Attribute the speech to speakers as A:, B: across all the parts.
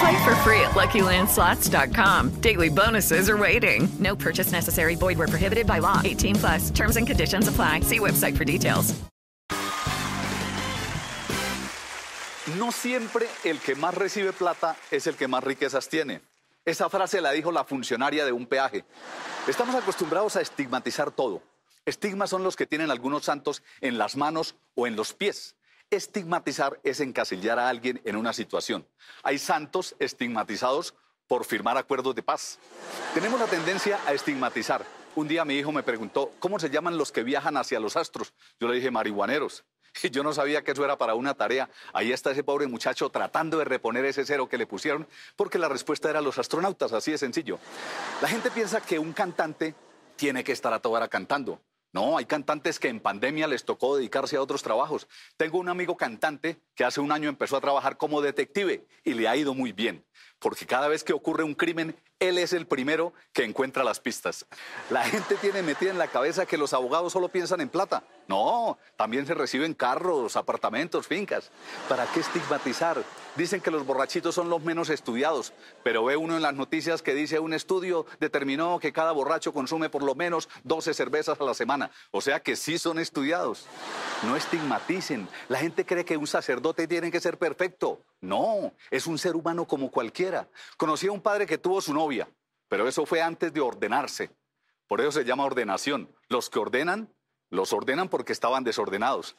A: Play for free at LuckyLandSlots.com. Daily bonuses are waiting. No purchase necessary. Void where prohibited by law. 18 plus. Terms and conditions apply. See website for details.
B: No siempre el que más recibe plata es el que más riquezas tiene. Esa frase la dijo la funcionaria de un peaje. Estamos acostumbrados a estigmatizar todo. Estigmas son los que tienen algunos santos en las manos o en los pies. Estigmatizar es encasillar a alguien en una situación. Hay santos estigmatizados por firmar acuerdos de paz. Tenemos la tendencia a estigmatizar. Un día mi hijo me preguntó, ¿cómo se llaman los que viajan hacia los astros? Yo le dije, marihuaneros. Y yo no sabía que eso era para una tarea. Ahí está ese pobre muchacho tratando de reponer ese cero que le pusieron, porque la respuesta era los astronautas, así de sencillo. La gente piensa que un cantante tiene que estar a toda hora cantando. No, hay cantantes que en pandemia les tocó dedicarse a otros trabajos. Tengo un amigo cantante que hace un año empezó a trabajar como detective y le ha ido muy bien, porque cada vez que ocurre un crimen, él es el primero que encuentra las pistas. La gente tiene metida en la cabeza que los abogados solo piensan en plata. No, también se reciben carros, apartamentos, fincas. ¿Para qué estigmatizar? Dicen que los borrachitos son los menos estudiados, pero ve uno en las noticias que dice un estudio determinó que cada borracho consume por lo menos 12 cervezas a la semana. O sea que sí son estudiados. No estigmaticen. La gente cree que un sacerdote tiene que ser perfecto. No, es un ser humano como cualquiera. Conocí a un padre que tuvo su novia, pero eso fue antes de ordenarse. Por eso se llama ordenación. Los que ordenan, los ordenan porque estaban desordenados.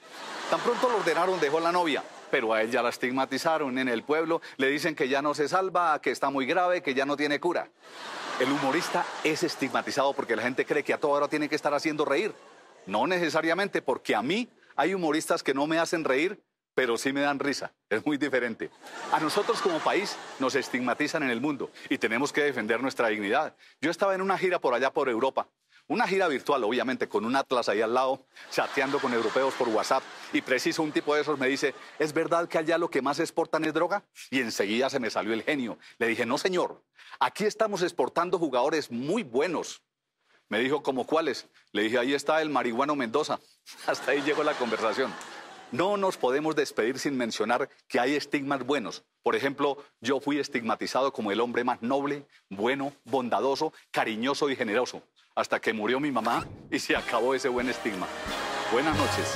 B: Tan pronto lo ordenaron, dejó la novia, pero a él ya la estigmatizaron en el pueblo, le dicen que ya no se salva, que está muy grave, que ya no tiene cura. El humorista es estigmatizado porque la gente cree que a toda hora tiene que estar haciendo reír. No necesariamente, porque a mí hay humoristas que no me hacen reír, pero sí me dan risa. Es muy diferente. A nosotros como país nos estigmatizan en el mundo y tenemos que defender nuestra dignidad. Yo estaba en una gira por allá por Europa. Una gira virtual, obviamente, con un atlas ahí al lado, chateando con europeos por WhatsApp. Y preciso un tipo de esos me dice, ¿es verdad que allá lo que más exportan es droga? Y enseguida se me salió el genio. Le dije, no señor, aquí estamos exportando jugadores muy buenos. Me dijo, ¿como cuáles? Le dije, ahí está el marihuano Mendoza. Hasta ahí llegó la conversación. No nos podemos despedir sin mencionar que hay estigmas buenos. Por ejemplo, yo fui estigmatizado como el hombre más noble, bueno, bondadoso, cariñoso y generoso, hasta que murió mi mamá y se acabó ese buen estigma. Buenas noches.